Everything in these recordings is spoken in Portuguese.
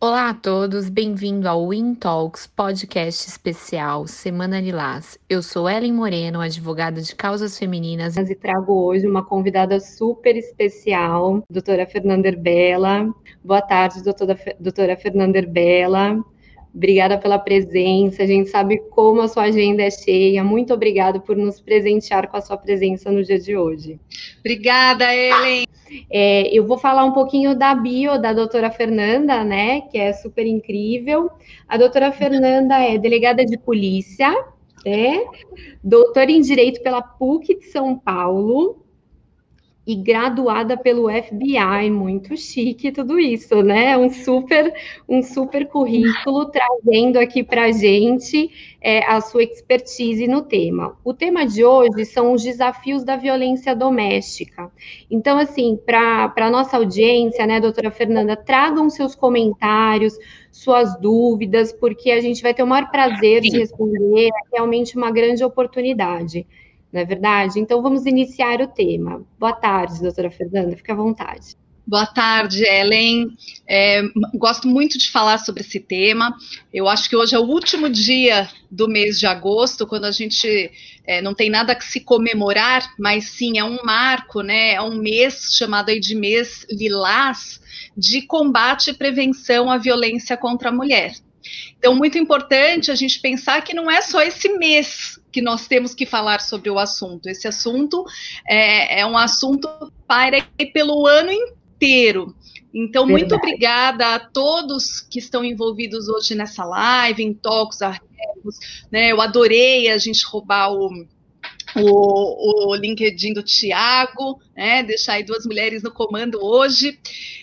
Olá a todos, bem-vindo ao Win Talks, podcast especial Semana Lilás. Eu sou Ellen Moreno, advogada de causas femininas, e trago hoje uma convidada super especial, doutora Fernanda Herbela. Boa tarde, doutora, doutora Fernanda Herbela. Obrigada pela presença. A gente sabe como a sua agenda é cheia. Muito obrigada por nos presentear com a sua presença no dia de hoje. Obrigada, Ellen. É, eu vou falar um pouquinho da bio da doutora Fernanda, né? Que é super incrível. A doutora Fernanda é delegada de polícia, é, doutora em Direito pela PUC de São Paulo, e graduada pelo FBI, muito chique tudo isso, né? Um super, um super currículo trazendo aqui para a gente é, a sua expertise no tema. O tema de hoje são os desafios da violência doméstica. Então, assim, para a nossa audiência, né, doutora Fernanda, tragam seus comentários, suas dúvidas, porque a gente vai ter o maior prazer de responder, é realmente uma grande oportunidade não é verdade? Então vamos iniciar o tema. Boa tarde, doutora Fernanda, fique à vontade. Boa tarde, Ellen. É, gosto muito de falar sobre esse tema. Eu acho que hoje é o último dia do mês de agosto, quando a gente é, não tem nada que se comemorar, mas sim é um marco, né? É um mês chamado aí de mês lilás de combate e prevenção à violência contra a mulher. Então, muito importante a gente pensar que não é só esse mês que nós temos que falar sobre o assunto. Esse assunto é, é um assunto para pelo ano inteiro. Então, Verdade. muito obrigada a todos que estão envolvidos hoje nessa live, em Talks Arregos. Né? Eu adorei a gente roubar o, o, o LinkedIn do Tiago, né? deixar aí duas mulheres no comando hoje.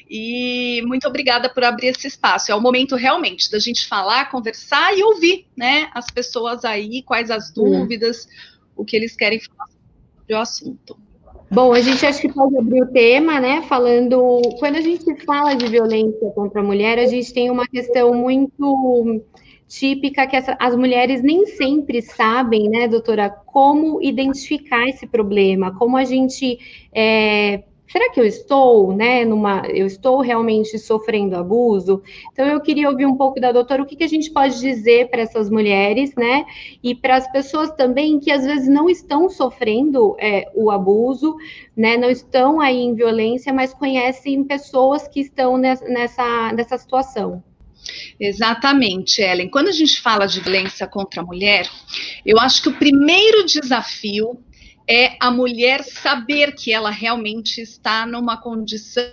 E muito obrigada por abrir esse espaço. É o momento realmente da gente falar, conversar e ouvir, né, as pessoas aí, quais as dúvidas, o que eles querem falar sobre o assunto. Bom, a gente acha que pode abrir o tema, né? Falando. Quando a gente fala de violência contra a mulher, a gente tem uma questão muito típica que essa, as mulheres nem sempre sabem, né, doutora, como identificar esse problema, como a gente é, será que eu estou, né, numa, eu estou realmente sofrendo abuso? Então eu queria ouvir um pouco da doutora o que, que a gente pode dizer para essas mulheres, né, e para as pessoas também que às vezes não estão sofrendo é, o abuso, né, não estão aí em violência, mas conhecem pessoas que estão nessa, nessa situação. Exatamente, Ellen. Quando a gente fala de violência contra a mulher, eu acho que o primeiro desafio é a mulher saber que ela realmente está numa condição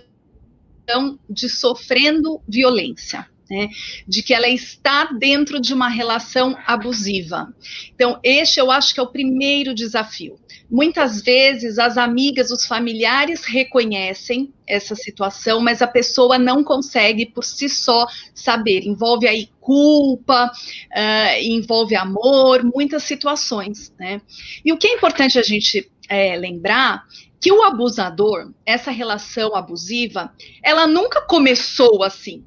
de sofrendo violência. Né, de que ela está dentro de uma relação abusiva. Então, este eu acho que é o primeiro desafio. Muitas vezes as amigas, os familiares reconhecem essa situação, mas a pessoa não consegue por si só saber. Envolve aí culpa, uh, envolve amor, muitas situações, né? E o que é importante a gente é, lembrar que o abusador, essa relação abusiva, ela nunca começou assim.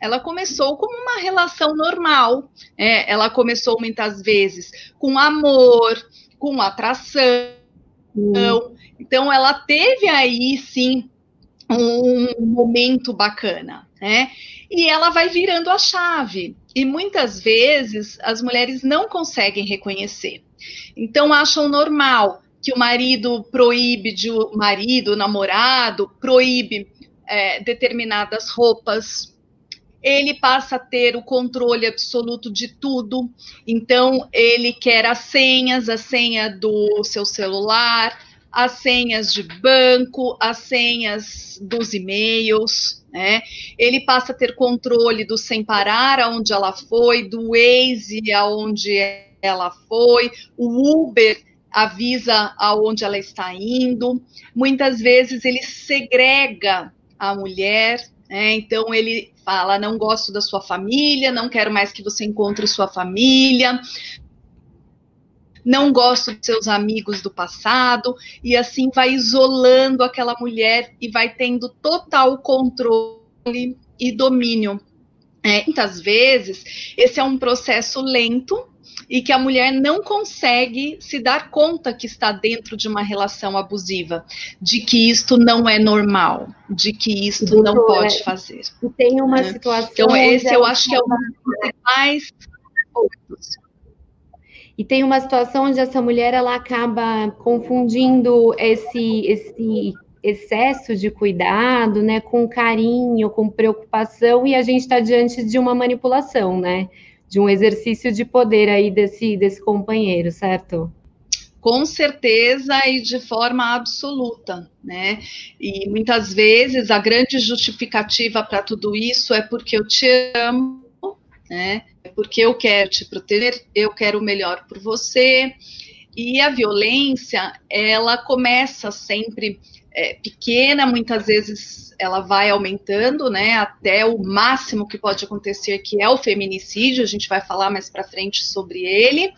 Ela começou como uma relação normal. É, ela começou muitas vezes com amor, com atração então, então ela teve aí sim um momento bacana, né? E ela vai virando a chave. E muitas vezes as mulheres não conseguem reconhecer. Então acham normal que o marido proíbe de o marido, o namorado, proíbe é, determinadas roupas, ele passa a ter o controle absoluto de tudo. Então, ele quer as senhas, a senha do seu celular, as senhas de banco, as senhas dos e-mails, né? Ele passa a ter controle do sem parar, aonde ela foi, do Waze, aonde ela foi, o Uber avisa aonde ela está indo. Muitas vezes ele segrega a mulher, né? então ele fala: não gosto da sua família, não quero mais que você encontre sua família, não gosto dos seus amigos do passado, e assim vai isolando aquela mulher e vai tendo total controle e domínio É, muitas vezes, esse é um processo lento e que a mulher não consegue se dar conta que está dentro de uma relação abusiva, de que isto não é normal, de que isto Doutora, não pode fazer. E tem uma né? situação. Então, esse eu acho que é o mais. E tem uma situação onde essa mulher ela acaba confundindo esse, esse excesso de cuidado, né, com carinho, com preocupação, e a gente está diante de uma manipulação, né? de um exercício de poder aí desse, desse companheiro, certo? Com certeza e de forma absoluta, né? E muitas vezes a grande justificativa para tudo isso é porque eu te amo, né? É porque eu quero te proteger, eu quero o melhor por você. E a violência, ela começa sempre é, pequena, muitas vezes ela vai aumentando, né, até o máximo que pode acontecer, que é o feminicídio, a gente vai falar mais para frente sobre ele,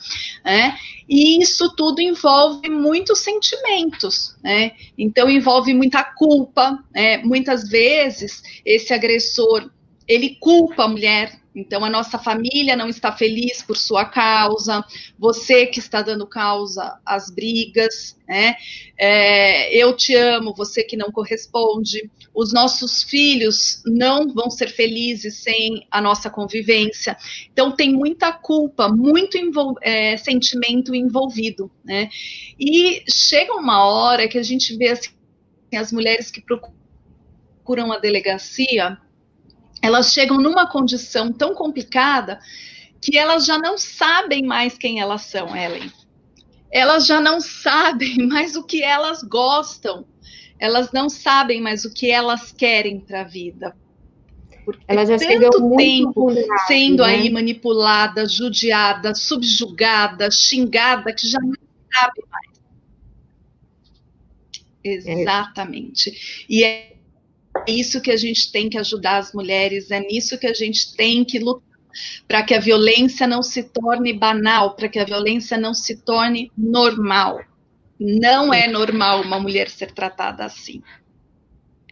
né, e isso tudo envolve muitos sentimentos, né, então envolve muita culpa, né, muitas vezes esse agressor, ele culpa a mulher, então, a nossa família não está feliz por sua causa, você que está dando causa às brigas, né? É, eu te amo, você que não corresponde. Os nossos filhos não vão ser felizes sem a nossa convivência. Então, tem muita culpa, muito envol é, sentimento envolvido, né? E chega uma hora que a gente vê assim, as mulheres que procuram a delegacia elas chegam numa condição tão complicada que elas já não sabem mais quem elas são, Ellen. Elas já não sabem mais o que elas gostam. Elas não sabem mais o que elas querem para a vida. Porque elas já tanto tempo sendo né? aí manipulada, judiada, subjugada, xingada, que já não sabe mais. É. Exatamente. E é é isso que a gente tem que ajudar as mulheres, é nisso que a gente tem que lutar para que a violência não se torne banal, para que a violência não se torne normal. Não é normal uma mulher ser tratada assim.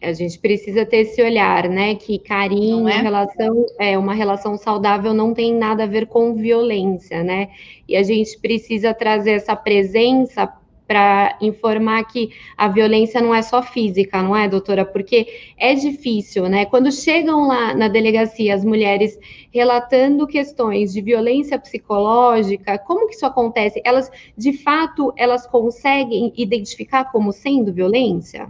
A gente precisa ter esse olhar, né? Que carinho, é? relação, é uma relação saudável não tem nada a ver com violência, né? E a gente precisa trazer essa presença para informar que a violência não é só física, não é, doutora? Porque é difícil, né? Quando chegam lá na delegacia as mulheres relatando questões de violência psicológica, como que isso acontece? Elas, de fato, elas conseguem identificar como sendo violência?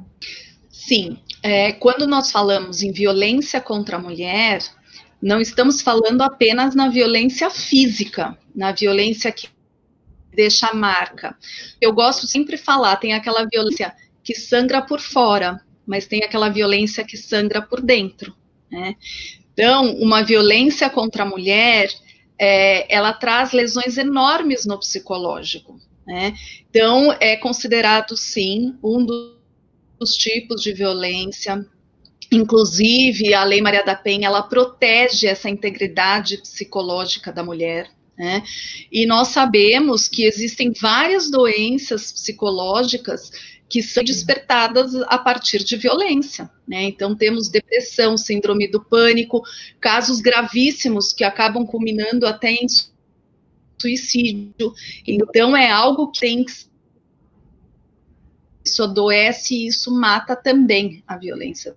Sim. É, quando nós falamos em violência contra a mulher, não estamos falando apenas na violência física, na violência que deixa marca. Eu gosto sempre de falar, tem aquela violência que sangra por fora, mas tem aquela violência que sangra por dentro. Né? Então, uma violência contra a mulher, é, ela traz lesões enormes no psicológico. Né? Então, é considerado, sim, um dos tipos de violência. Inclusive, a Lei Maria da Penha, ela protege essa integridade psicológica da mulher. Né? E nós sabemos que existem várias doenças psicológicas que são despertadas a partir de violência. Né? Então, temos depressão, síndrome do pânico, casos gravíssimos que acabam culminando até em suicídio. Então, é algo que tem que. Isso adoece e isso mata também a violência.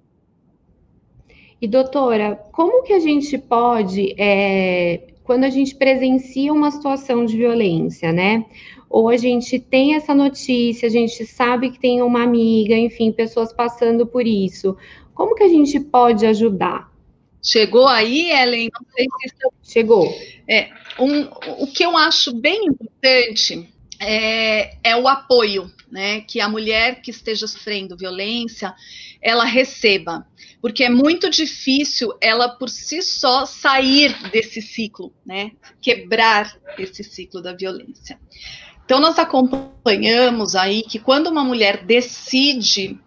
E, doutora, como que a gente pode é, quando a gente presencia uma situação de violência, né? Ou a gente tem essa notícia, a gente sabe que tem uma amiga, enfim, pessoas passando por isso. Como que a gente pode ajudar? Chegou aí, Ellen? Não sei se Chegou. É, um, o que eu acho bem importante é, é o apoio, né? Que a mulher que esteja sofrendo violência, ela receba porque é muito difícil ela por si só sair desse ciclo, né? Quebrar esse ciclo da violência. Então nós acompanhamos aí que quando uma mulher decide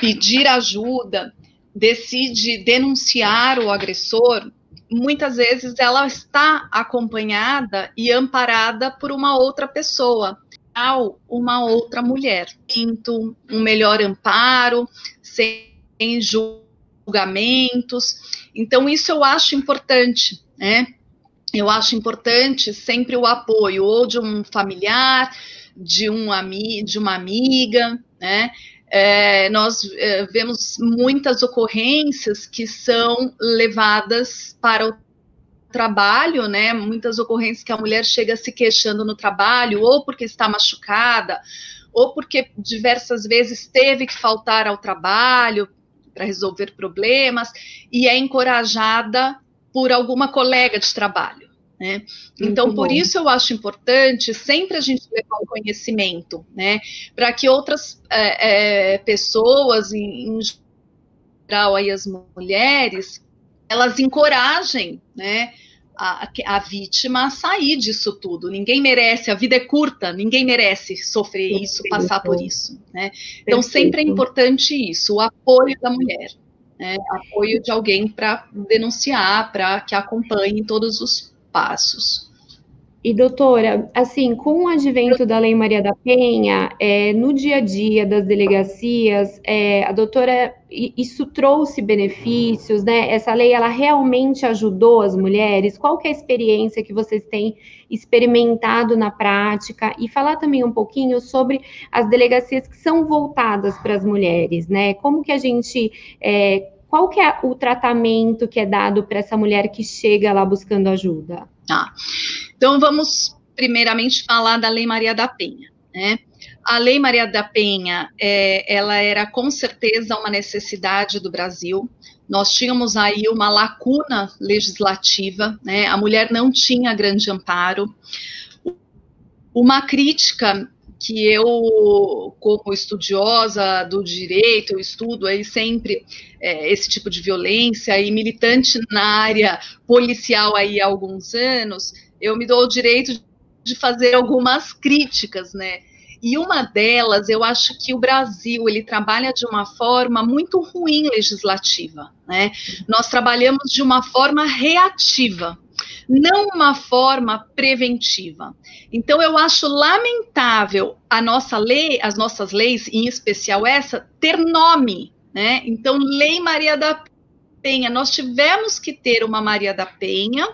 pedir ajuda, decide denunciar o agressor, muitas vezes ela está acompanhada e amparada por uma outra pessoa, uma outra mulher. Sinto um melhor amparo, sem julgamento julgamentos. Então, isso eu acho importante, né? Eu acho importante sempre o apoio ou de um familiar, de, um ami de uma amiga, né? É, nós é, vemos muitas ocorrências que são levadas para o trabalho, né? Muitas ocorrências que a mulher chega se queixando no trabalho, ou porque está machucada, ou porque diversas vezes teve que faltar ao trabalho para resolver problemas, e é encorajada por alguma colega de trabalho. Né? Então, por isso eu acho importante sempre a gente levar o conhecimento, né? Para que outras é, é, pessoas, em, em geral aí as mulheres, elas encorajem, né? A, a, vítima sair disso tudo. Ninguém merece, a vida é curta, ninguém merece sofrer Perfeito. isso, passar por isso. Né? Então, sempre é importante isso, o apoio da mulher. Né? Apoio de alguém para denunciar, para que acompanhe todos os passos. E doutora, assim, com o advento da Lei Maria da Penha, é, no dia a dia das delegacias, é, a doutora, isso trouxe benefícios, né? Essa lei, ela realmente ajudou as mulheres? Qual que é a experiência que vocês têm experimentado na prática? E falar também um pouquinho sobre as delegacias que são voltadas para as mulheres, né? Como que a gente é, qual que é o tratamento que é dado para essa mulher que chega lá buscando ajuda? Tá. Então vamos primeiramente falar da Lei Maria da Penha, né? A Lei Maria da Penha, é, ela era com certeza uma necessidade do Brasil. Nós tínhamos aí uma lacuna legislativa, né? A mulher não tinha grande amparo. Uma crítica que eu, como estudiosa do direito, eu estudo aí sempre é, esse tipo de violência e militante na área policial aí há alguns anos, eu me dou o direito de fazer algumas críticas, né? E uma delas, eu acho que o Brasil ele trabalha de uma forma muito ruim legislativa, né? Nós trabalhamos de uma forma reativa não uma forma preventiva. Então eu acho lamentável a nossa lei, as nossas leis, em especial essa, ter nome, né? Então Lei Maria da Penha, nós tivemos que ter uma Maria da Penha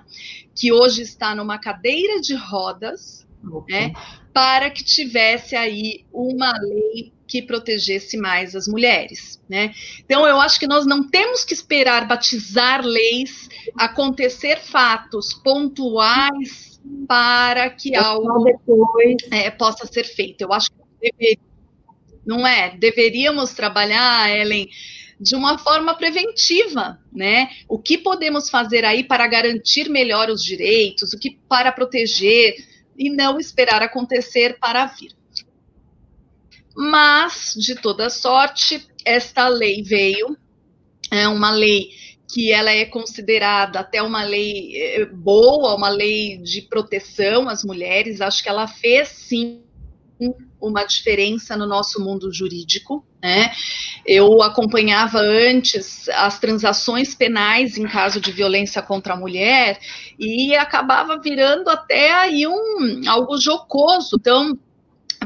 que hoje está numa cadeira de rodas, né? Para que tivesse aí uma lei que protegesse mais as mulheres, né? Então eu acho que nós não temos que esperar batizar leis, acontecer fatos pontuais para que algo é, possa ser feito. Eu acho que deveria, não é? Deveríamos trabalhar, Ellen, de uma forma preventiva, né? O que podemos fazer aí para garantir melhor os direitos, o que para proteger e não esperar acontecer para vir. Mas, de toda sorte, esta lei veio, é uma lei que ela é considerada até uma lei eh, boa, uma lei de proteção às mulheres. Acho que ela fez sim uma diferença no nosso mundo jurídico. Né? Eu acompanhava antes as transações penais em caso de violência contra a mulher e acabava virando até aí um algo jocoso. Então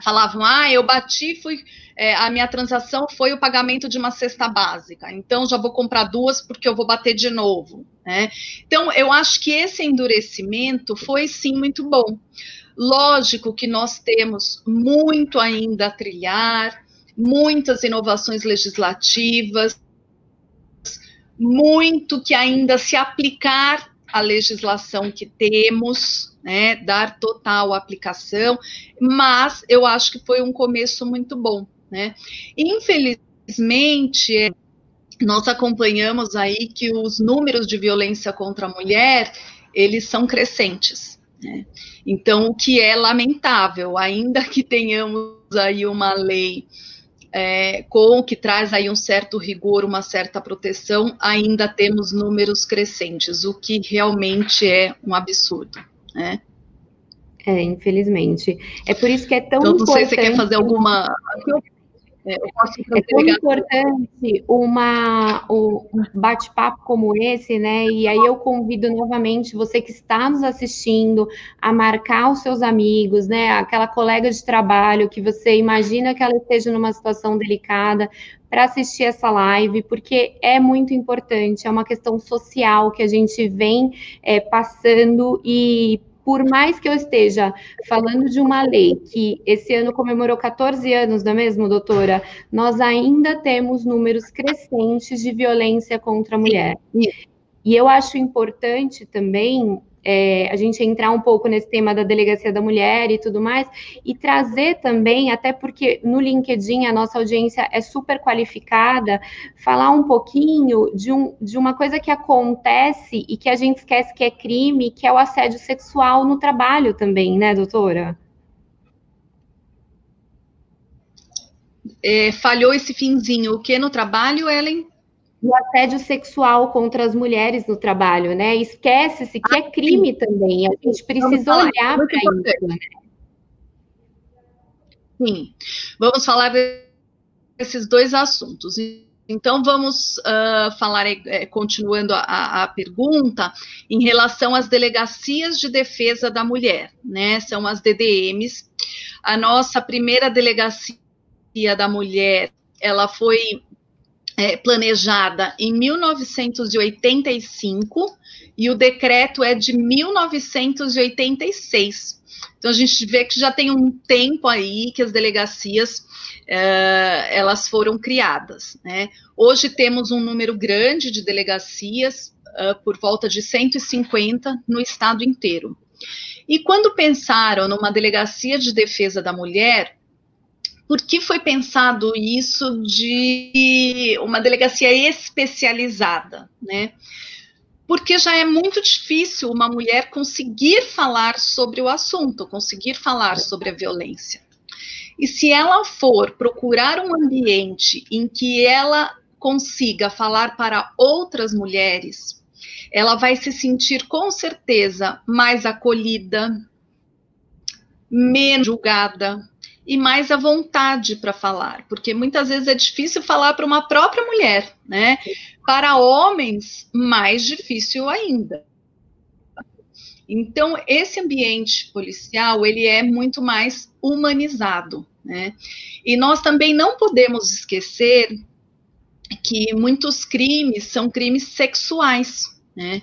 falavam, ah, eu bati, fui, é, a minha transação foi o pagamento de uma cesta básica, então já vou comprar duas porque eu vou bater de novo. Né? Então, eu acho que esse endurecimento foi sim muito bom. Lógico que nós temos muito ainda a trilhar, muitas inovações legislativas, muito que ainda se aplicar à legislação que temos, né, dar total aplicação, mas eu acho que foi um começo muito bom, né? Infelizmente, nós acompanhamos aí que os números de violência contra a mulher, eles são crescentes, né? Então, o que é lamentável, ainda que tenhamos aí uma lei é, com que traz aí um certo rigor, uma certa proteção, ainda temos números crescentes, o que realmente é um absurdo né? É, infelizmente. É por isso que é tão então, não importante... sei se você quer fazer alguma... É, é tão importante uma, um bate-papo como esse, né? E aí eu convido novamente você que está nos assistindo a marcar os seus amigos, né? Aquela colega de trabalho que você imagina que ela esteja numa situação delicada, para assistir essa live, porque é muito importante, é uma questão social que a gente vem é, passando e por mais que eu esteja falando de uma lei que esse ano comemorou 14 anos, não é mesmo, doutora? Nós ainda temos números crescentes de violência contra a mulher. E eu acho importante também é, a gente entrar um pouco nesse tema da delegacia da mulher e tudo mais, e trazer também, até porque no LinkedIn a nossa audiência é super qualificada, falar um pouquinho de, um, de uma coisa que acontece e que a gente esquece que é crime, que é o assédio sexual no trabalho também, né, doutora? É, falhou esse finzinho. O que no trabalho, Ellen? O assédio sexual contra as mulheres no trabalho, né? Esquece-se que é ah, crime sim. também. A gente precisa olhar para isso. Né? Sim, vamos falar desses dois assuntos. Então, vamos uh, falar, é, continuando a, a, pergunta, em relação às delegacias de defesa da mulher, né? São as DDMs. A nossa primeira delegacia da mulher, ela foi é, planejada em 1985 e o decreto é de 1986. Então a gente vê que já tem um tempo aí que as delegacias é, elas foram criadas. Né? Hoje temos um número grande de delegacias, uh, por volta de 150 no estado inteiro. E quando pensaram numa delegacia de defesa da mulher, por que foi pensado isso de uma delegacia especializada, né? Porque já é muito difícil uma mulher conseguir falar sobre o assunto, conseguir falar sobre a violência. E se ela for procurar um ambiente em que ela consiga falar para outras mulheres, ela vai se sentir com certeza mais acolhida, menos julgada, e mais à vontade para falar, porque muitas vezes é difícil falar para uma própria mulher, né? Para homens, mais difícil ainda. Então, esse ambiente policial, ele é muito mais humanizado, né? E nós também não podemos esquecer que muitos crimes são crimes sexuais, né?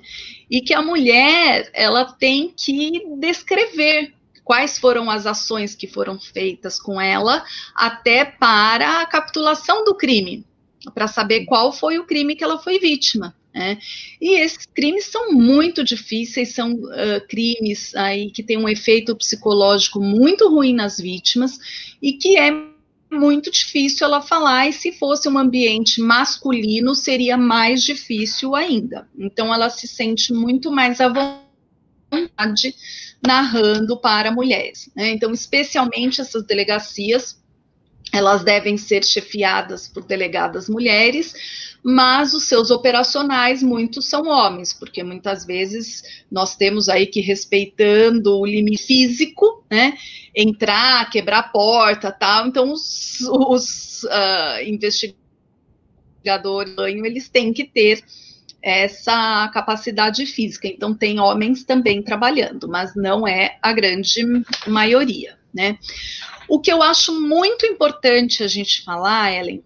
E que a mulher, ela tem que descrever quais foram as ações que foram feitas com ela até para a capitulação do crime, para saber qual foi o crime que ela foi vítima. Né? E esses crimes são muito difíceis, são uh, crimes aí que têm um efeito psicológico muito ruim nas vítimas e que é muito difícil ela falar, e se fosse um ambiente masculino, seria mais difícil ainda. Então, ela se sente muito mais à vontade narrando para mulheres. Né? Então, especialmente essas delegacias, elas devem ser chefiadas por delegadas mulheres, mas os seus operacionais, muitos são homens, porque muitas vezes nós temos aí que, respeitando o limite físico, né, entrar, quebrar a porta, tal, então os, os uh, investigadores, eles têm que ter essa capacidade física. Então, tem homens também trabalhando, mas não é a grande maioria, né? O que eu acho muito importante a gente falar, Ellen,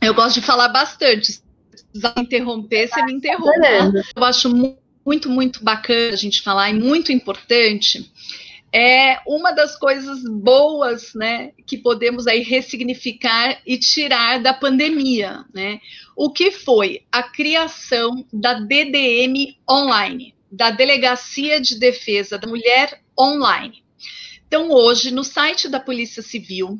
eu gosto de falar bastante. Se precisar interromper, você me interrompe. Eu acho muito, muito bacana a gente falar e muito importante é uma das coisas boas, né, que podemos aí ressignificar e tirar da pandemia, né? O que foi a criação da DDM online, da Delegacia de Defesa da Mulher online. Então, hoje, no site da Polícia Civil,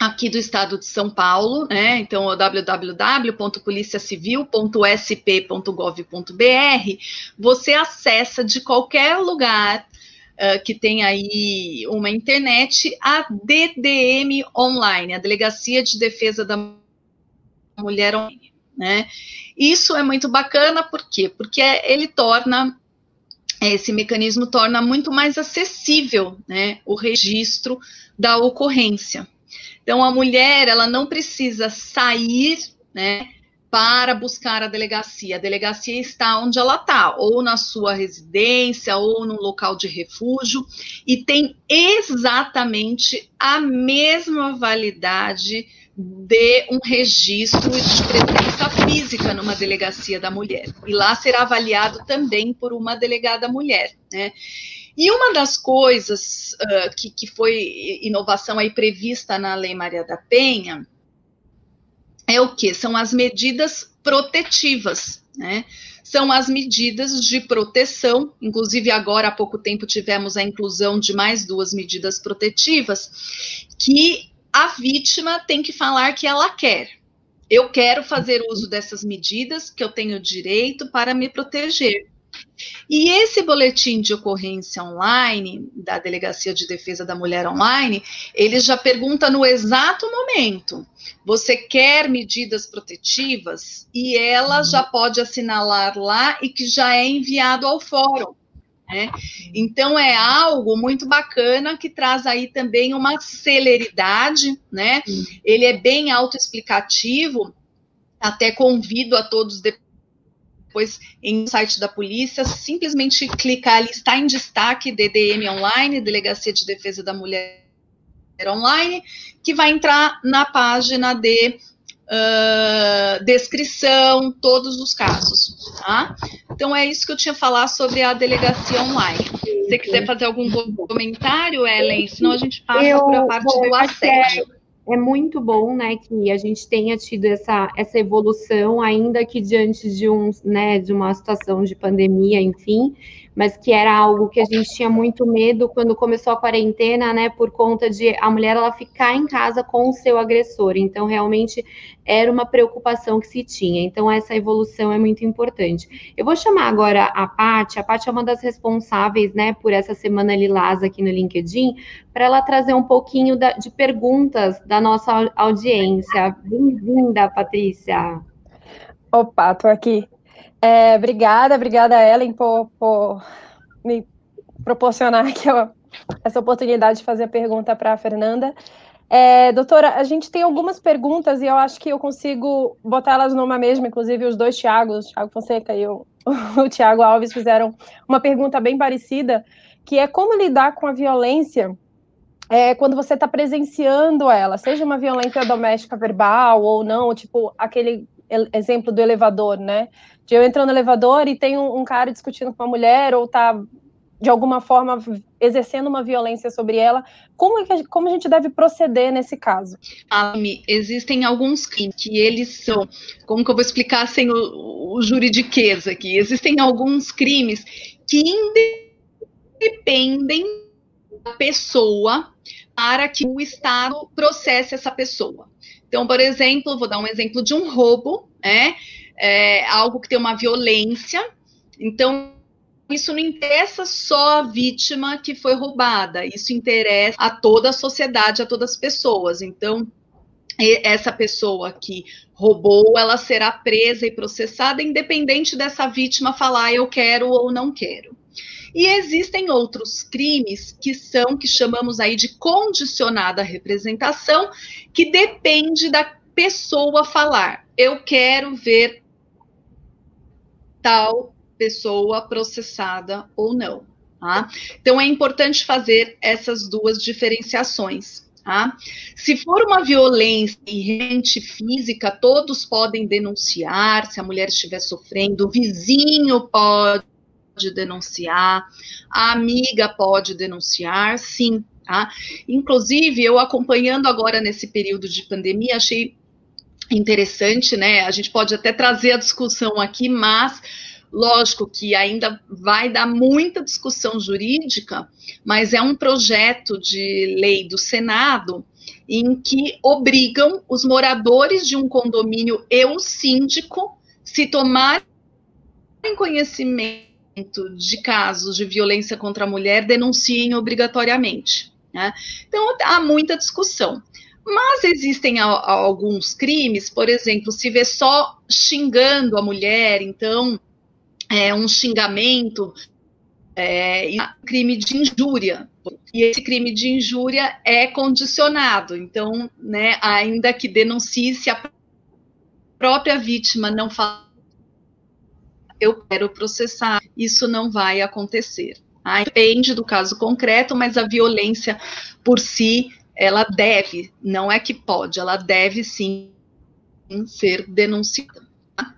aqui do estado de São Paulo, né? Então, o www.policiacivil.sp.gov.br, você acessa de qualquer lugar uh, que tem aí uma internet, a DDM Online, a Delegacia de Defesa da Mulher Online. Né? Isso é muito bacana, por quê? Porque ele torna esse mecanismo torna muito mais acessível né, o registro da ocorrência. Então, a mulher, ela não precisa sair, né, para buscar a delegacia. A delegacia está onde ela está, ou na sua residência, ou no local de refúgio, e tem exatamente a mesma validade de um registro de presença física numa delegacia da mulher. E lá será avaliado também por uma delegada mulher, né? E uma das coisas uh, que, que foi inovação aí prevista na Lei Maria da Penha é o que? São as medidas protetivas, né? São as medidas de proteção, inclusive agora há pouco tempo tivemos a inclusão de mais duas medidas protetivas, que a vítima tem que falar que ela quer. Eu quero fazer uso dessas medidas que eu tenho direito para me proteger. E esse boletim de ocorrência online da Delegacia de Defesa da Mulher Online, ele já pergunta no exato momento: você quer medidas protetivas? E ela uhum. já pode assinalar lá e que já é enviado ao fórum. Né? Então é algo muito bacana que traz aí também uma celeridade, né? Ele é bem autoexplicativo, até convido a todos depois em site da polícia, simplesmente clicar ali, está em destaque DDM online, Delegacia de Defesa da Mulher online, que vai entrar na página de uh, descrição, todos os casos, tá? Então é isso que eu tinha a falar sobre a delegacia online. Se você quiser fazer algum comentário, Ellen, senão a gente passa para a parte do assédio. É, muito bom, né, que a gente tenha tido essa, essa evolução, ainda que diante de um, né, de uma situação de pandemia, enfim, mas que era algo que a gente tinha muito medo quando começou a quarentena, né, por conta de a mulher ela ficar em casa com o seu agressor. Então, realmente era uma preocupação que se tinha. Então, essa evolução é muito importante. Eu vou chamar agora a Paty. A Paty é uma das responsáveis, né, por essa semana Lilás aqui no LinkedIn, para ela trazer um pouquinho da, de perguntas da nossa audiência. Bem-vinda, Patrícia. Opa, tô aqui. É, obrigada, obrigada, Ellen, por, por me proporcionar essa oportunidade de fazer a pergunta para a Fernanda. É, doutora, a gente tem algumas perguntas e eu acho que eu consigo botar elas numa mesma, inclusive os dois Tiagos, o Thiago Fonseca e o, o Tiago Alves fizeram uma pergunta bem parecida, que é como lidar com a violência é, quando você está presenciando ela, seja uma violência doméstica verbal ou não, tipo aquele exemplo do elevador, né? De eu entrar no elevador e tem um, um cara discutindo com uma mulher ou tá de alguma forma exercendo uma violência sobre ela, como, é que, como a gente deve proceder nesse caso? Almi, existem alguns crimes que eles são, como que eu vou explicar sem o, o juridiquês aqui? Existem alguns crimes que independem da pessoa para que o Estado processe essa pessoa. Então, por exemplo, vou dar um exemplo de um roubo, né? É, algo que tem uma violência. Então, isso não interessa só a vítima que foi roubada, isso interessa a toda a sociedade, a todas as pessoas. Então, essa pessoa que roubou, ela será presa e processada, independente dessa vítima falar eu quero ou não quero. E existem outros crimes que são, que chamamos aí de condicionada representação, que depende da pessoa falar. Eu quero ver tal pessoa processada ou não. Tá? Então é importante fazer essas duas diferenciações. Tá? Se for uma violência rente física, todos podem denunciar se a mulher estiver sofrendo, o vizinho pode denunciar, a amiga pode denunciar, sim. Tá? Inclusive, eu acompanhando agora nesse período de pandemia, achei interessante, né? A gente pode até trazer a discussão aqui, mas lógico que ainda vai dar muita discussão jurídica, mas é um projeto de lei do Senado em que obrigam os moradores de um condomínio e o síndico se tomarem conhecimento de casos de violência contra a mulher denunciem obrigatoriamente. Né? Então, há muita discussão. Mas existem a, a alguns crimes, por exemplo, se vê só xingando a mulher, então é um xingamento é, crime de injúria. E esse crime de injúria é condicionado. Então, né, ainda que denuncie, se a própria vítima não fala, eu quero processar, isso não vai acontecer. Tá? Depende do caso concreto, mas a violência por si, ela deve, não é que pode, ela deve sim ser denunciada. Tá?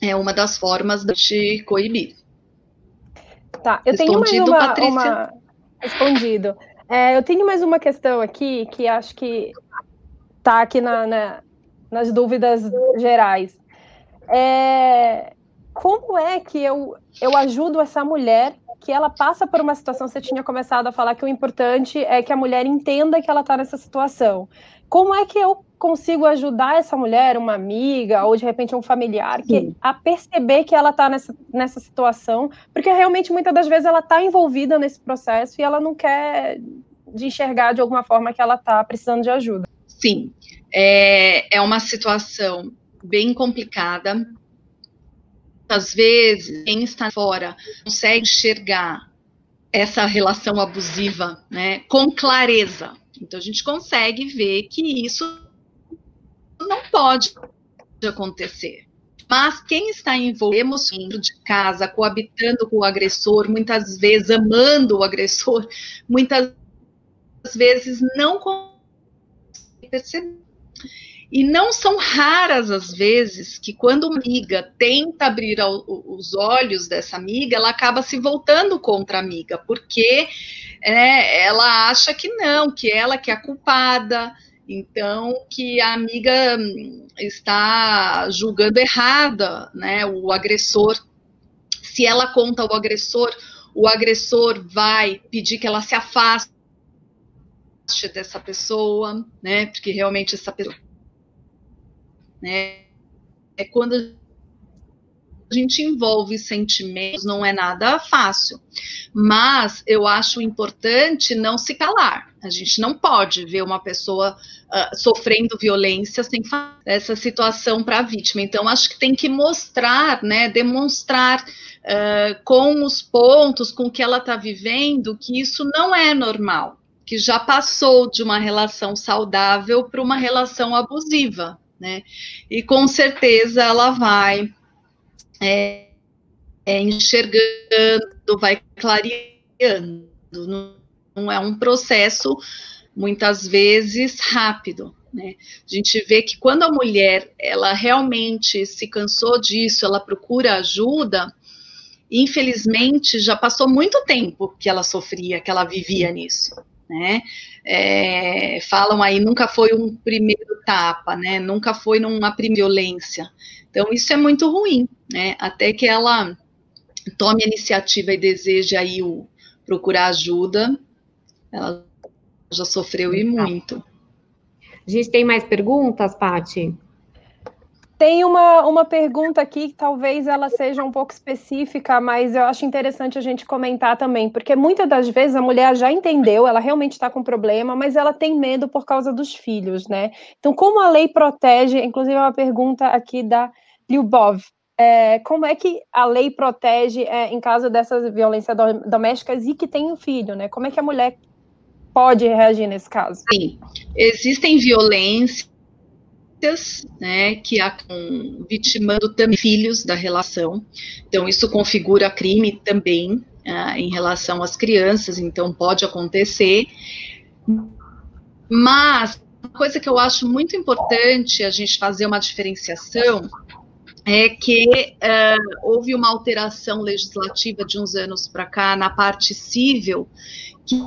É uma das formas de coibir. Tá, eu tenho mais uma, Patrícia? uma... Respondido. É, eu tenho mais uma questão aqui que acho que está aqui na, na, nas dúvidas gerais. É, como é que eu, eu ajudo essa mulher que ela passa por uma situação? Você tinha começado a falar que o importante é que a mulher entenda que ela está nessa situação. Como é que eu consigo ajudar essa mulher, uma amiga, ou de repente um familiar, que, a perceber que ela está nessa, nessa situação, porque realmente muitas das vezes ela está envolvida nesse processo e ela não quer de enxergar de alguma forma que ela está precisando de ajuda. Sim, é, é uma situação bem complicada. Às vezes, quem está fora consegue enxergar essa relação abusiva né, com clareza. Então, a gente consegue ver que isso não pode acontecer. Mas quem está envolvido emocionando de casa, coabitando com o agressor, muitas vezes amando o agressor, muitas vezes não consegue perceber. E não são raras as vezes que quando uma amiga tenta abrir os olhos dessa amiga, ela acaba se voltando contra a amiga, porque é, ela acha que não, que ela que é a culpada, então, que a amiga está julgando errada, né, o agressor. Se ela conta o agressor, o agressor vai pedir que ela se afaste dessa pessoa, né, porque realmente essa pessoa, né, é quando a gente envolve sentimentos, não é nada fácil. Mas eu acho importante não se calar. A gente não pode ver uma pessoa uh, sofrendo violência sem essa situação para a vítima. Então, acho que tem que mostrar, né, demonstrar uh, com os pontos, com que ela está vivendo, que isso não é normal, que já passou de uma relação saudável para uma relação abusiva. Né? E com certeza ela vai é, é, enxergando, vai clareando. Não, não, é um processo, muitas vezes, rápido. Né? A gente vê que quando a mulher ela realmente se cansou disso, ela procura ajuda, infelizmente já passou muito tempo que ela sofria, que ela vivia nisso. Né? É, falam aí, nunca foi um primeiro tapa, né? Nunca foi numa primeira violência. Então, isso é muito ruim, né? Até que ela tome a iniciativa e deseje aí o procurar ajuda, ela já sofreu e muito. A gente tem mais perguntas, Pati? Tem uma, uma pergunta aqui que talvez ela seja um pouco específica, mas eu acho interessante a gente comentar também, porque muitas das vezes a mulher já entendeu, ela realmente está com problema, mas ela tem medo por causa dos filhos, né? Então, como a lei protege, inclusive é uma pergunta aqui da Lyubov, é, como é que a lei protege é, em caso dessas violências domésticas e que tem um filho, né? Como é que a mulher pode reagir nesse caso? Sim, existem violências né, que acabam vitimando também filhos da relação. Então, isso configura crime também uh, em relação às crianças, então pode acontecer. Mas, uma coisa que eu acho muito importante a gente fazer uma diferenciação é que uh, houve uma alteração legislativa de uns anos para cá na parte civil, que,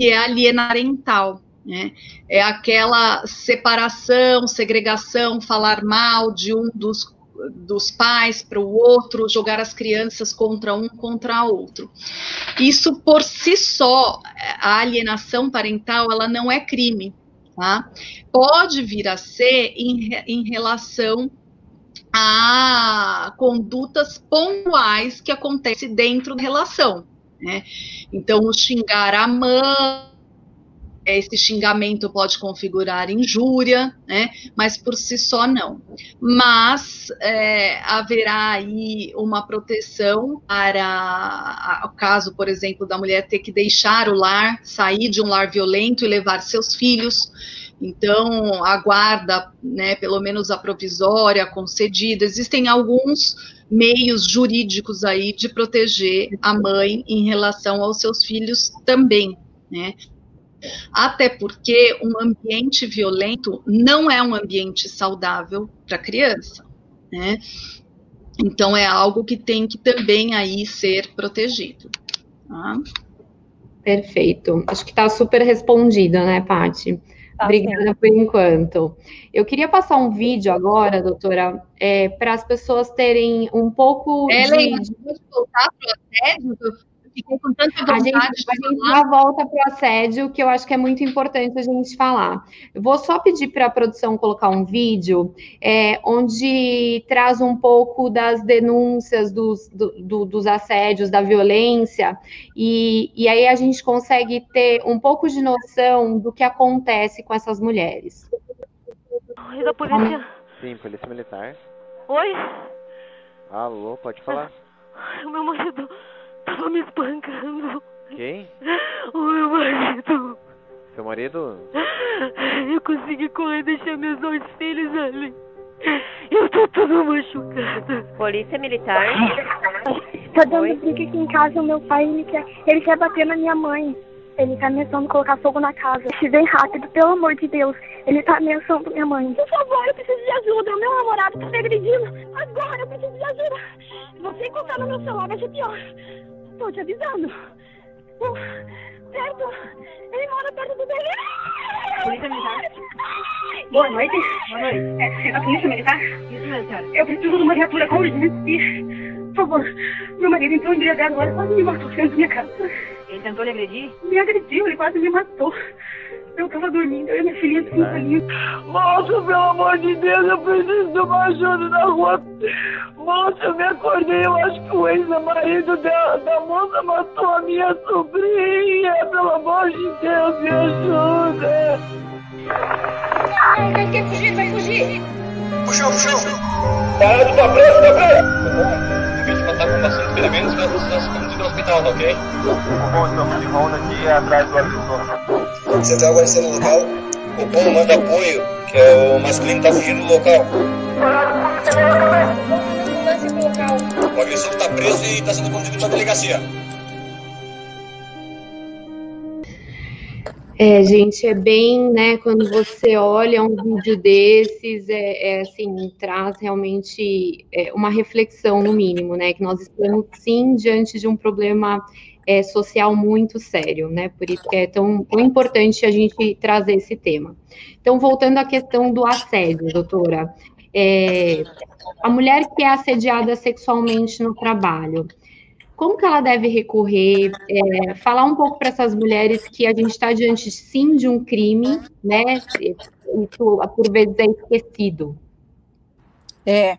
é alienarental. Né? É aquela separação, segregação, falar mal de um dos, dos pais para o outro, jogar as crianças contra um contra outro. Isso por si só, a alienação parental, ela não é crime. Tá? Pode vir a ser em, em relação a condutas pontuais que acontecem dentro da relação. Né? Então, xingar a mãe, esse xingamento pode configurar injúria, né? Mas por si só não. Mas é, haverá aí uma proteção para o caso, por exemplo, da mulher ter que deixar o lar, sair de um lar violento e levar seus filhos. Então, a guarda, né, pelo menos a provisória concedida, existem alguns meios jurídicos aí de proteger a mãe em relação aos seus filhos também, né? Até porque um ambiente violento não é um ambiente saudável para a criança, né? Então é algo que tem que também aí ser protegido. Tá? Perfeito. Acho que está super respondido, né, Paty? Tá Obrigada certo. por enquanto. Eu queria passar um vídeo agora, doutora, é, para as pessoas terem um pouco é, de... Pode voltar para o com tanta vontade. A gente, a gente já volta para o assédio, que eu acho que é muito importante a gente falar. Eu vou só pedir para a produção colocar um vídeo é, onde traz um pouco das denúncias dos, do, do, dos assédios, da violência, e, e aí a gente consegue ter um pouco de noção do que acontece com essas mulheres. Oi, da polícia? Sim, polícia militar. Oi? Alô, pode falar. O meu marido Tava me espancando. Quem? O meu marido. Seu marido? Eu consegui correr e deixar meus dois filhos ali. Eu tô toda machucada. Polícia militar? Tá dando briga aqui em casa, o meu pai ele quer, ele quer bater na minha mãe. Ele tá ameaçando colocar fogo na casa. Se vem rápido, pelo amor de Deus. Ele tá ameaçando minha mãe. Por favor, eu preciso de ajuda. O meu namorado tá me agredindo. Agora eu preciso de ajuda. Você encostar no meu celular vai ser pior. Tô te avisando. Uh, perto. Ele mora perto do bebê. Polícia Militar. Boa noite. Boa noite. É, é a Polícia Militar? Isso mesmo, senhora. Eu preciso de uma viatura com urgência. Por favor, meu marido entrou embriagado agora, quase me matou dentro da minha casa. Ele tentou lhe agredir? Me agrediu, ele quase me matou. Eu tava dormindo, eu e minha filhinha cinco aninhos. Moço, pelo amor de Deus, eu preciso de uma ajuda na rua. Moço, eu me acordei, eu acho que o ex-marido da, da moça matou a minha sobrinha. Pelo amor de Deus, me ajuda. Ai, vai quer fugir, vai fugir. Puxou, puxou. Parado, tá preso, tá preso. Tá com bastante ferimentos, vai ser conduzido ao hospital, tá ok? Bom, estamos de volta aqui atrás do agressor. Central Guarda no local. O povo manda apoio, que é o masculino tá fugindo do local. O agressor está preso e está sendo conduzido para a delegacia. É, gente, é bem, né, quando você olha um vídeo desses, é, é assim, traz realmente é, uma reflexão, no mínimo, né, que nós estamos, sim, diante de um problema é, social muito sério, né? Por isso que é tão, tão importante a gente trazer esse tema. Então, voltando à questão do assédio, doutora, é, a mulher que é assediada sexualmente no trabalho, como que ela deve recorrer? É, falar um pouco para essas mulheres que a gente está diante, sim, de um crime, né? Isso, por vezes, é esquecido. É,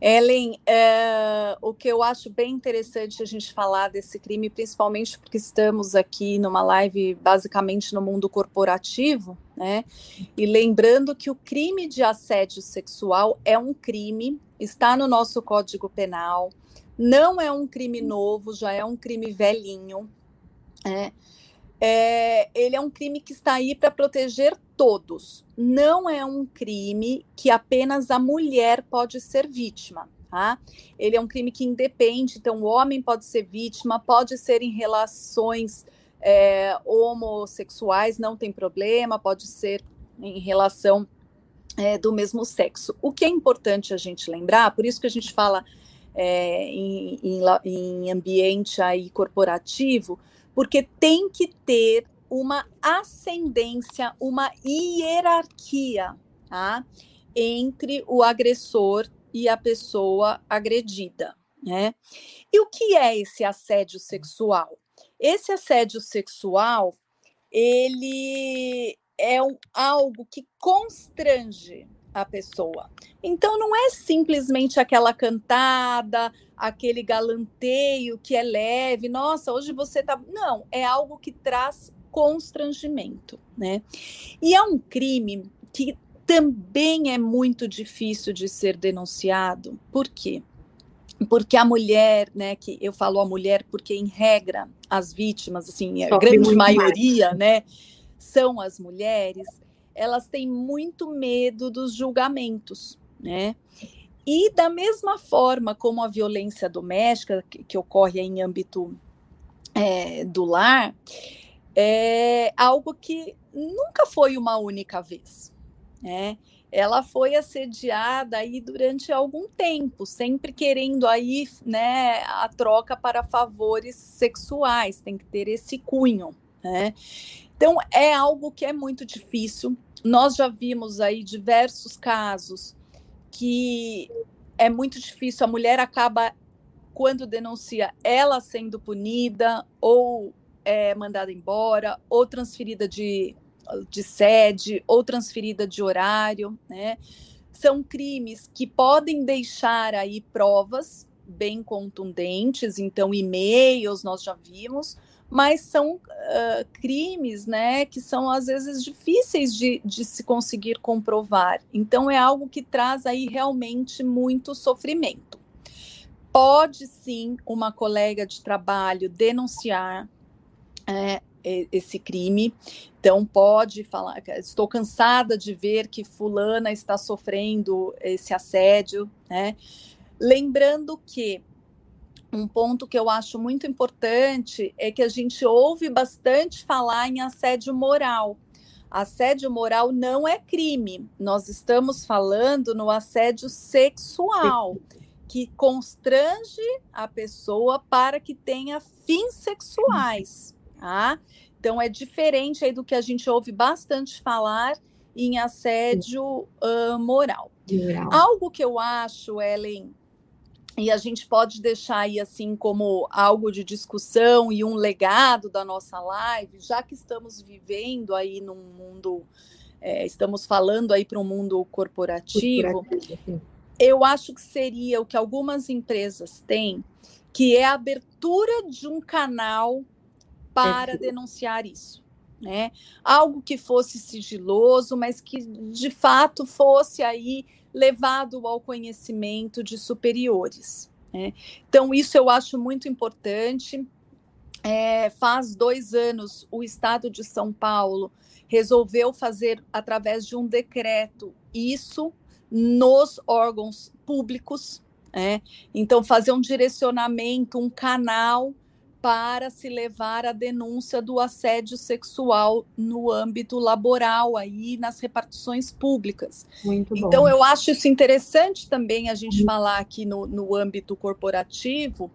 Ellen, é, o que eu acho bem interessante a gente falar desse crime, principalmente porque estamos aqui numa live basicamente no mundo corporativo, né? E lembrando que o crime de assédio sexual é um crime, está no nosso Código Penal, não é um crime novo, já é um crime velhinho, né? é, ele é um crime que está aí para proteger todos. Não é um crime que apenas a mulher pode ser vítima. Tá? Ele é um crime que independe, então o homem pode ser vítima, pode ser em relações é, homossexuais, não tem problema, pode ser em relação é, do mesmo sexo. O que é importante a gente lembrar, por isso que a gente fala é, em, em, em ambiente aí corporativo, porque tem que ter uma ascendência, uma hierarquia tá? entre o agressor e a pessoa agredida. Né? E o que é esse assédio sexual? Esse assédio sexual, ele é um, algo que constrange a pessoa. Então não é simplesmente aquela cantada, aquele galanteio que é leve, nossa, hoje você tá. Não, é algo que traz constrangimento, né? E é um crime que também é muito difícil de ser denunciado. Por quê? Porque a mulher, né, que eu falo a mulher porque em regra as vítimas, assim, a Sofre grande maioria, né, são as mulheres, elas têm muito medo dos julgamentos, né? E da mesma forma como a violência doméstica, que, que ocorre em âmbito é, do lar, é algo que nunca foi uma única vez, né? Ela foi assediada aí durante algum tempo, sempre querendo aí, né, a troca para favores sexuais, tem que ter esse cunho, né? Então é algo que é muito difícil. Nós já vimos aí diversos casos que é muito difícil, a mulher acaba quando denuncia ela sendo punida ou é, mandada embora, ou transferida de de sede ou transferida de horário, né? São crimes que podem deixar aí provas bem contundentes, então e-mails nós já vimos, mas são uh, crimes, né, que são às vezes difíceis de, de se conseguir comprovar. Então é algo que traz aí realmente muito sofrimento. Pode sim uma colega de trabalho denunciar é, esse crime. Então, pode falar, estou cansada de ver que fulana está sofrendo esse assédio, né? Lembrando que um ponto que eu acho muito importante é que a gente ouve bastante falar em assédio moral. Assédio moral não é crime. Nós estamos falando no assédio sexual, que constrange a pessoa para que tenha fins sexuais. Tá? Então é diferente aí do que a gente ouve bastante falar em assédio uh, moral. moral. Algo que eu acho, Ellen, e a gente pode deixar aí assim como algo de discussão e um legado da nossa live, já que estamos vivendo aí num mundo, é, estamos falando aí para um mundo corporativo, corporativo, eu acho que seria o que algumas empresas têm, que é a abertura de um canal para denunciar isso. Né? Algo que fosse sigiloso, mas que de fato fosse aí levado ao conhecimento de superiores. Né? Então, isso eu acho muito importante. É, faz dois anos, o Estado de São Paulo resolveu fazer, através de um decreto, isso nos órgãos públicos. Né? Então, fazer um direcionamento, um canal para se levar a denúncia do assédio sexual no âmbito laboral aí nas repartições públicas. Muito bom. Então eu acho isso interessante também a gente uhum. falar aqui no, no âmbito corporativo,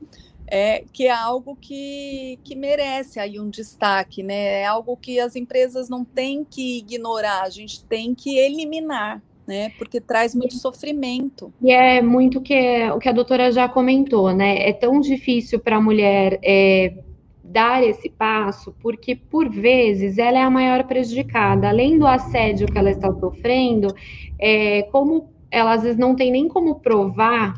é, que é algo que, que merece aí um destaque, né? É algo que as empresas não têm que ignorar, a gente tem que eliminar né? Porque traz muito sofrimento. E é muito que o que a doutora já comentou, né? É tão difícil para a mulher é, dar esse passo, porque por vezes ela é a maior prejudicada. Além do assédio que ela está sofrendo, é, como ela às vezes não tem nem como provar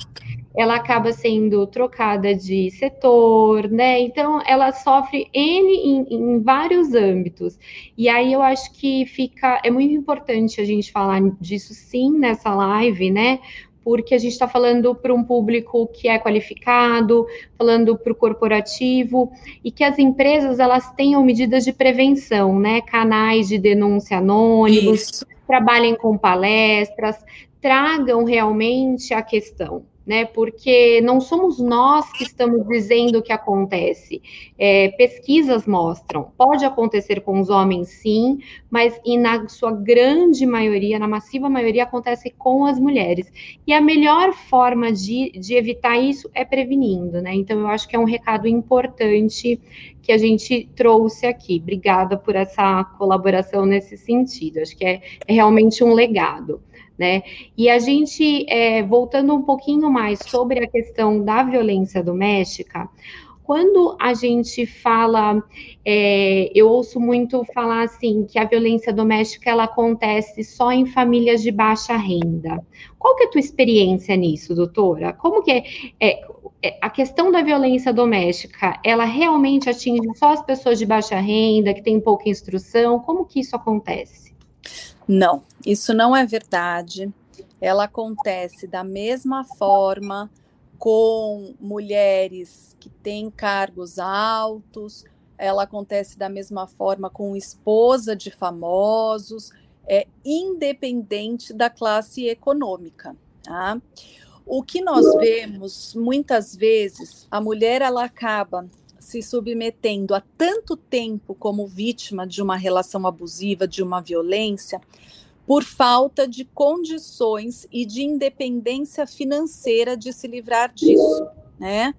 ela acaba sendo trocada de setor, né? Então ela sofre N em, em, vários âmbitos. E aí eu acho que fica, é muito importante a gente falar disso sim nessa live, né? Porque a gente está falando para um público que é qualificado, falando para o corporativo, e que as empresas elas tenham medidas de prevenção, né? Canais de denúncia anônimos, Isso. trabalhem com palestras, tragam realmente a questão né? Porque não somos nós que estamos dizendo o que acontece. É, pesquisas mostram, pode acontecer com os homens, sim, mas e na sua grande maioria, na massiva maioria, acontece com as mulheres. E a melhor forma de, de evitar isso é prevenindo, né? Então, eu acho que é um recado importante que a gente trouxe aqui. Obrigada por essa colaboração nesse sentido. Acho que é, é realmente um legado né? E a gente, é, voltando um pouquinho mais sobre a questão da violência doméstica, quando a gente fala, é, eu ouço muito falar assim que a violência doméstica ela acontece só em famílias de baixa renda. Qual que é a tua experiência nisso, doutora? Como que é, é, é a questão da violência doméstica, ela realmente atinge só as pessoas de baixa renda, que têm pouca instrução? Como que isso acontece? Não, isso não é verdade. Ela acontece da mesma forma com mulheres que têm cargos altos, ela acontece da mesma forma com esposa de famosos, é independente da classe econômica. Tá? O que nós vemos muitas vezes, a mulher ela acaba se submetendo a tanto tempo como vítima de uma relação abusiva, de uma violência, por falta de condições e de independência financeira de se livrar disso, né?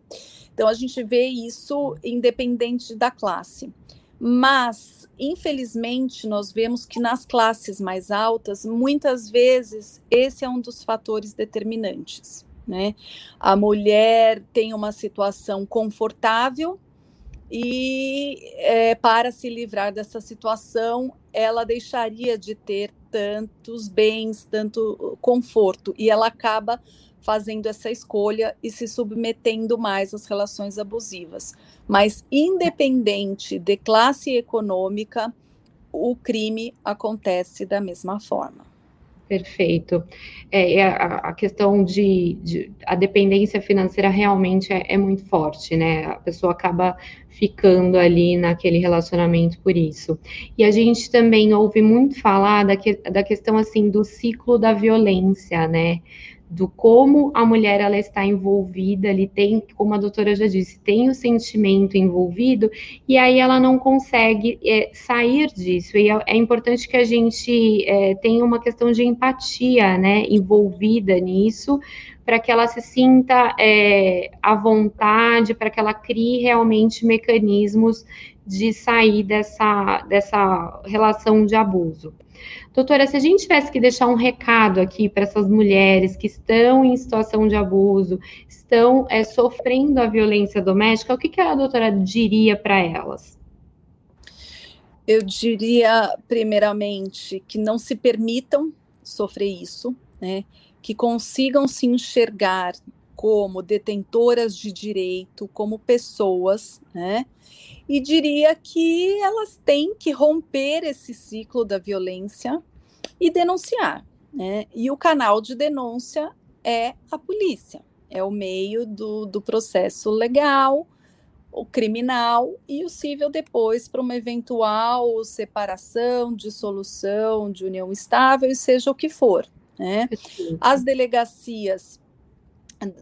Então a gente vê isso independente da classe. Mas, infelizmente, nós vemos que nas classes mais altas, muitas vezes esse é um dos fatores determinantes. Né? A mulher tem uma situação confortável e é, para se livrar dessa situação, ela deixaria de ter tantos bens, tanto conforto, e ela acaba fazendo essa escolha e se submetendo mais às relações abusivas. Mas, independente de classe econômica, o crime acontece da mesma forma. Perfeito. É, a, a, questão de, de, a dependência financeira realmente é, é, muito forte, né? A pessoa acaba ficando ali naquele relacionamento por isso. E a gente também ouve muito falar da, que, da questão assim do ciclo da violência, né? Do como a mulher ela está envolvida, ali tem, como a doutora já disse, tem o sentimento envolvido e aí ela não consegue é, sair disso. E é, é, importante que a gente é, tenha uma questão de empatia, né, envolvida nisso, para que ela se sinta é, à vontade, para que ela crie realmente mecanismos de sair dessa, dessa relação de abuso. Doutora, se a gente tivesse que deixar um recado aqui para essas mulheres que estão em situação de abuso, estão é, sofrendo a violência doméstica, o que, que a doutora diria para elas? Eu diria, primeiramente, que não se permitam sofrer isso, né? que consigam se enxergar como detentoras de direito, como pessoas, né? E diria que elas têm que romper esse ciclo da violência e denunciar. Né? E o canal de denúncia é a polícia, é o meio do, do processo legal, o criminal e o civil depois para uma eventual separação, dissolução de união estável, seja o que for. Né? As delegacias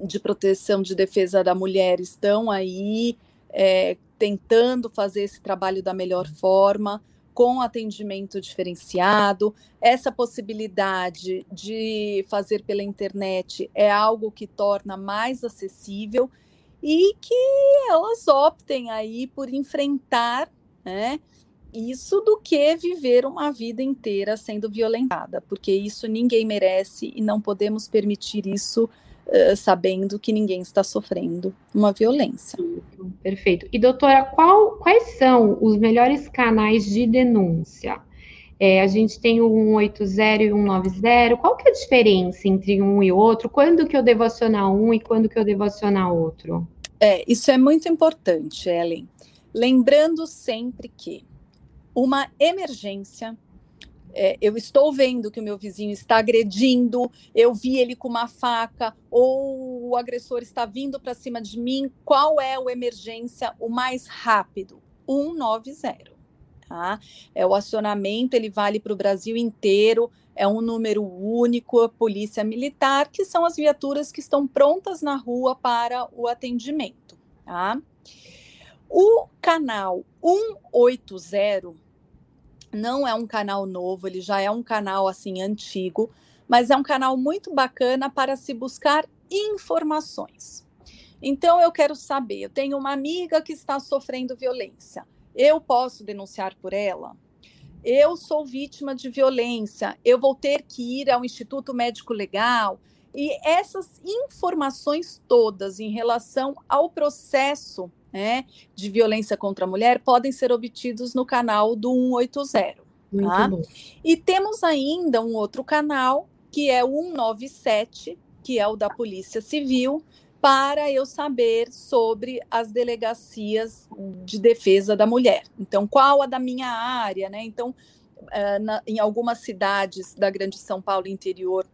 de proteção de defesa da mulher estão aí é, tentando fazer esse trabalho da melhor forma, com atendimento diferenciado. Essa possibilidade de fazer pela internet é algo que torna mais acessível e que elas optem aí por enfrentar né, isso do que viver uma vida inteira sendo violentada, porque isso ninguém merece e não podemos permitir isso uh, sabendo que ninguém está sofrendo uma violência. Perfeito. E doutora, qual, quais são os melhores canais de denúncia? É, a gente tem o 180 e o 190. Qual que é a diferença entre um e outro? Quando que eu devo acionar um e quando que eu devo acionar outro? É, isso é muito importante, Ellen. Lembrando sempre que uma emergência é, eu estou vendo que o meu vizinho está agredindo, eu vi ele com uma faca, ou o agressor está vindo para cima de mim, qual é o emergência o mais rápido? 190. Tá? É o acionamento, ele vale para o Brasil inteiro, é um número único, a polícia militar, que são as viaturas que estão prontas na rua para o atendimento. Tá? O canal 180 não é um canal novo, ele já é um canal assim antigo, mas é um canal muito bacana para se buscar informações. Então eu quero saber, eu tenho uma amiga que está sofrendo violência. Eu posso denunciar por ela? Eu sou vítima de violência, eu vou ter que ir ao Instituto Médico Legal. E essas informações todas em relação ao processo né, de violência contra a mulher podem ser obtidos no canal do 180. Tá? E temos ainda um outro canal, que é o 197, que é o da Polícia Civil, para eu saber sobre as delegacias de defesa da mulher. Então, qual a da minha área, né? Então, uh, na, em algumas cidades da Grande São Paulo interior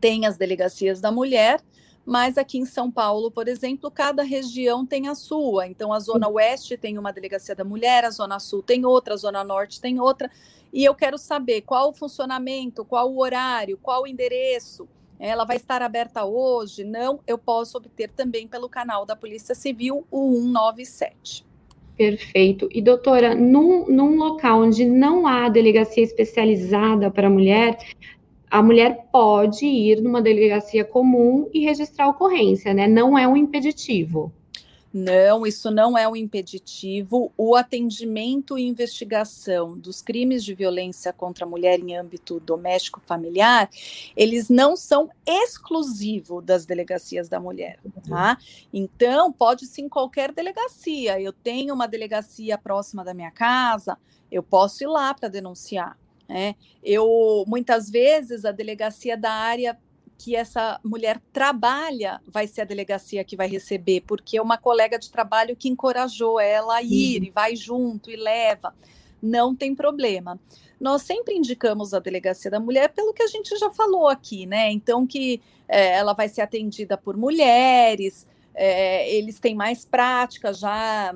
tem as delegacias da mulher, mas aqui em São Paulo, por exemplo, cada região tem a sua. Então, a Zona Oeste tem uma delegacia da mulher, a Zona Sul tem outra, a Zona Norte tem outra. E eu quero saber qual o funcionamento, qual o horário, qual o endereço. Ela vai estar aberta hoje? Não, eu posso obter também pelo canal da Polícia Civil, o 197. Perfeito. E, doutora, num, num local onde não há delegacia especializada para mulher, a mulher pode ir numa delegacia comum e registrar a ocorrência, né? Não é um impeditivo. Não, isso não é um impeditivo. O atendimento e investigação dos crimes de violência contra a mulher em âmbito doméstico familiar, eles não são exclusivos das delegacias da mulher, tá? Então, pode sim qualquer delegacia. Eu tenho uma delegacia próxima da minha casa, eu posso ir lá para denunciar. Né? Eu muitas vezes a delegacia da área que essa mulher trabalha vai ser a delegacia que vai receber, porque é uma colega de trabalho que encorajou ela a ir uhum. e vai junto e leva. Não tem problema. Nós sempre indicamos a delegacia da mulher pelo que a gente já falou aqui, né? Então, que é, ela vai ser atendida por mulheres, é, eles têm mais prática já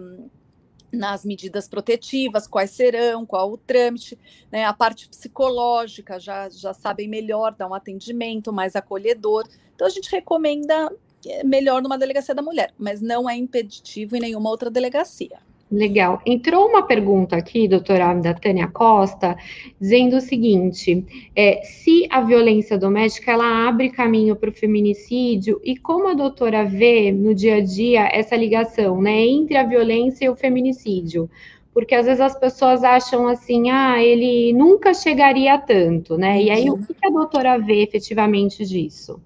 nas medidas protetivas, quais serão, qual o trâmite, né? A parte psicológica já, já sabem melhor, dar um atendimento mais acolhedor. Então a gente recomenda é, melhor numa delegacia da mulher, mas não é impeditivo em nenhuma outra delegacia. Legal. Entrou uma pergunta aqui, doutora da Tânia Costa, dizendo o seguinte: é, se a violência doméstica ela abre caminho para o feminicídio, e como a doutora vê no dia a dia essa ligação né, entre a violência e o feminicídio? Porque às vezes as pessoas acham assim, ah, ele nunca chegaria a tanto, né? E aí, o que a doutora vê efetivamente disso?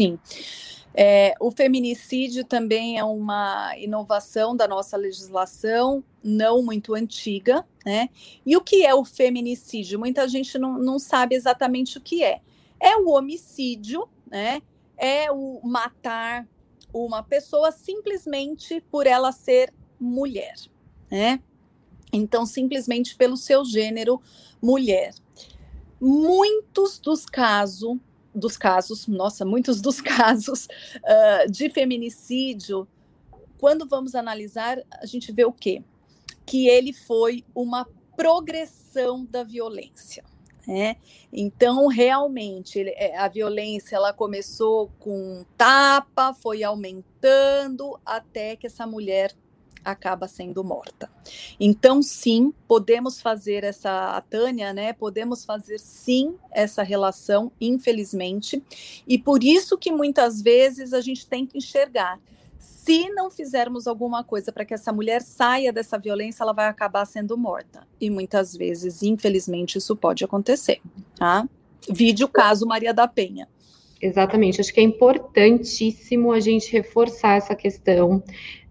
Sim. É, o feminicídio também é uma inovação da nossa legislação, não muito antiga, né? E o que é o feminicídio? Muita gente não, não sabe exatamente o que é. É o homicídio, né? É o matar uma pessoa simplesmente por ela ser mulher, né? Então, simplesmente pelo seu gênero mulher. Muitos dos casos dos casos, nossa, muitos dos casos uh, de feminicídio, quando vamos analisar, a gente vê o quê? Que ele foi uma progressão da violência. Né? Então, realmente, é, a violência ela começou com tapa, foi aumentando até que essa mulher acaba sendo morta. Então, sim, podemos fazer essa, a Tânia, né? Podemos fazer sim essa relação, infelizmente, e por isso que muitas vezes a gente tem que enxergar. Se não fizermos alguma coisa para que essa mulher saia dessa violência, ela vai acabar sendo morta. E muitas vezes, infelizmente, isso pode acontecer. Tá? Vide o caso Maria da Penha. Exatamente, acho que é importantíssimo a gente reforçar essa questão,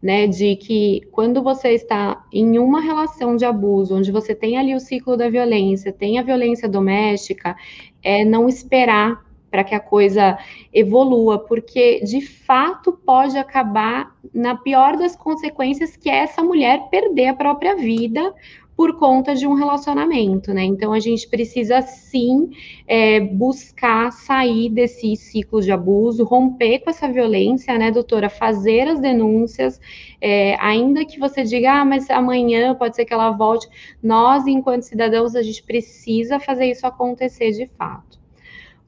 né, de que quando você está em uma relação de abuso, onde você tem ali o ciclo da violência, tem a violência doméstica, é não esperar para que a coisa evolua, porque de fato pode acabar na pior das consequências, que é essa mulher perder a própria vida por conta de um relacionamento, né? Então a gente precisa sim é, buscar sair desse ciclo de abuso, romper com essa violência, né, doutora? Fazer as denúncias, é, ainda que você diga, ah, mas amanhã pode ser que ela volte. Nós, enquanto cidadãos, a gente precisa fazer isso acontecer de fato.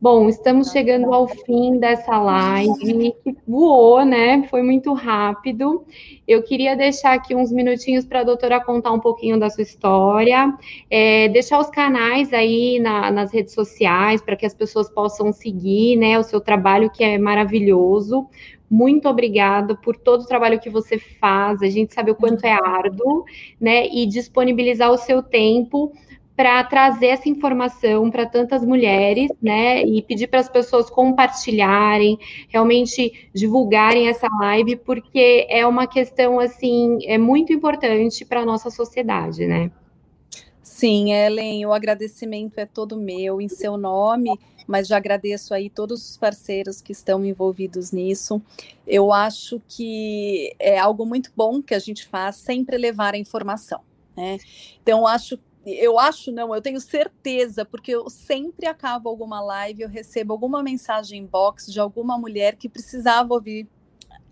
Bom, estamos chegando ao fim dessa live, que voou, né? Foi muito rápido. Eu queria deixar aqui uns minutinhos para a doutora contar um pouquinho da sua história, é, deixar os canais aí na, nas redes sociais para que as pessoas possam seguir, né? O seu trabalho que é maravilhoso. Muito obrigada por todo o trabalho que você faz. A gente sabe o quanto é árduo, né? E disponibilizar o seu tempo para trazer essa informação para tantas mulheres, né? E pedir para as pessoas compartilharem, realmente divulgarem essa live, porque é uma questão assim, é muito importante para a nossa sociedade, né? Sim, Ellen, o agradecimento é todo meu em seu nome, mas já agradeço aí todos os parceiros que estão envolvidos nisso. Eu acho que é algo muito bom que a gente faz, sempre levar a informação, né? Então, acho eu acho não, eu tenho certeza, porque eu sempre acabo alguma live, eu recebo alguma mensagem inbox de alguma mulher que precisava ouvir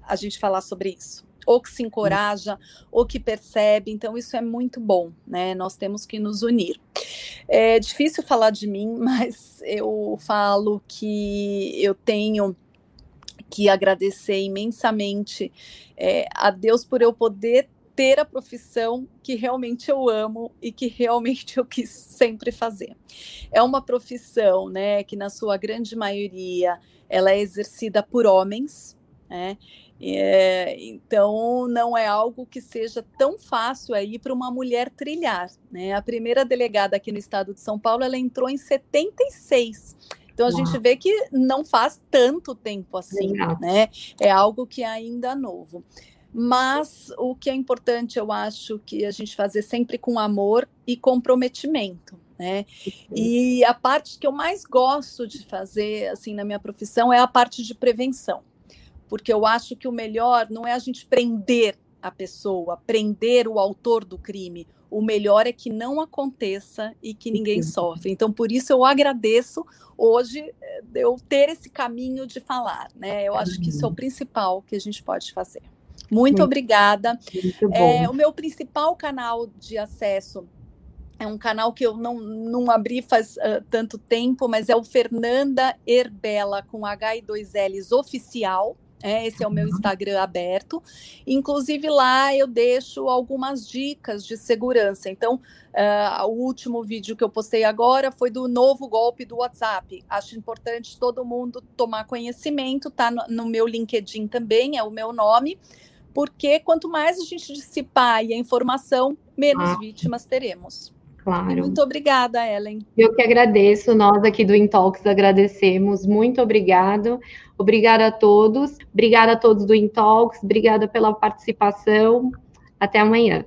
a gente falar sobre isso, ou que se encoraja, ou que percebe, então isso é muito bom, né? Nós temos que nos unir. É difícil falar de mim, mas eu falo que eu tenho que agradecer imensamente é, a Deus por eu poder ter a profissão que realmente eu amo e que realmente eu quis sempre fazer. É uma profissão, né, que na sua grande maioria ela é exercida por homens, né? É, então não é algo que seja tão fácil aí para uma mulher trilhar, né? A primeira delegada aqui no estado de São Paulo, ela entrou em 76. Então a Uau. gente vê que não faz tanto tempo assim, Legal. né? É algo que é ainda novo. Mas o que é importante, eu acho, que a gente fazer sempre com amor e comprometimento. Né? E a parte que eu mais gosto de fazer assim na minha profissão é a parte de prevenção, porque eu acho que o melhor não é a gente prender a pessoa, prender o autor do crime. O melhor é que não aconteça e que ninguém sofre. Então, por isso eu agradeço hoje eh, eu ter esse caminho de falar, né? Eu acho que isso é o principal que a gente pode fazer. Muito, muito obrigada. Muito é, o meu principal canal de acesso é um canal que eu não, não abri faz uh, tanto tempo, mas é o Fernanda Herbela com H e dois L's oficial. É, esse é o meu uhum. Instagram aberto. Inclusive lá eu deixo algumas dicas de segurança. Então, uh, o último vídeo que eu postei agora foi do novo golpe do WhatsApp. Acho importante todo mundo tomar conhecimento. Tá no, no meu LinkedIn também, é o meu nome porque quanto mais a gente dissipar a informação, menos ah. vítimas teremos. Claro. Muito obrigada, Ellen. Eu que agradeço, nós aqui do Intox agradecemos. Muito obrigado. Obrigada a todos. Obrigada a todos do Intox. Obrigada pela participação. Até amanhã.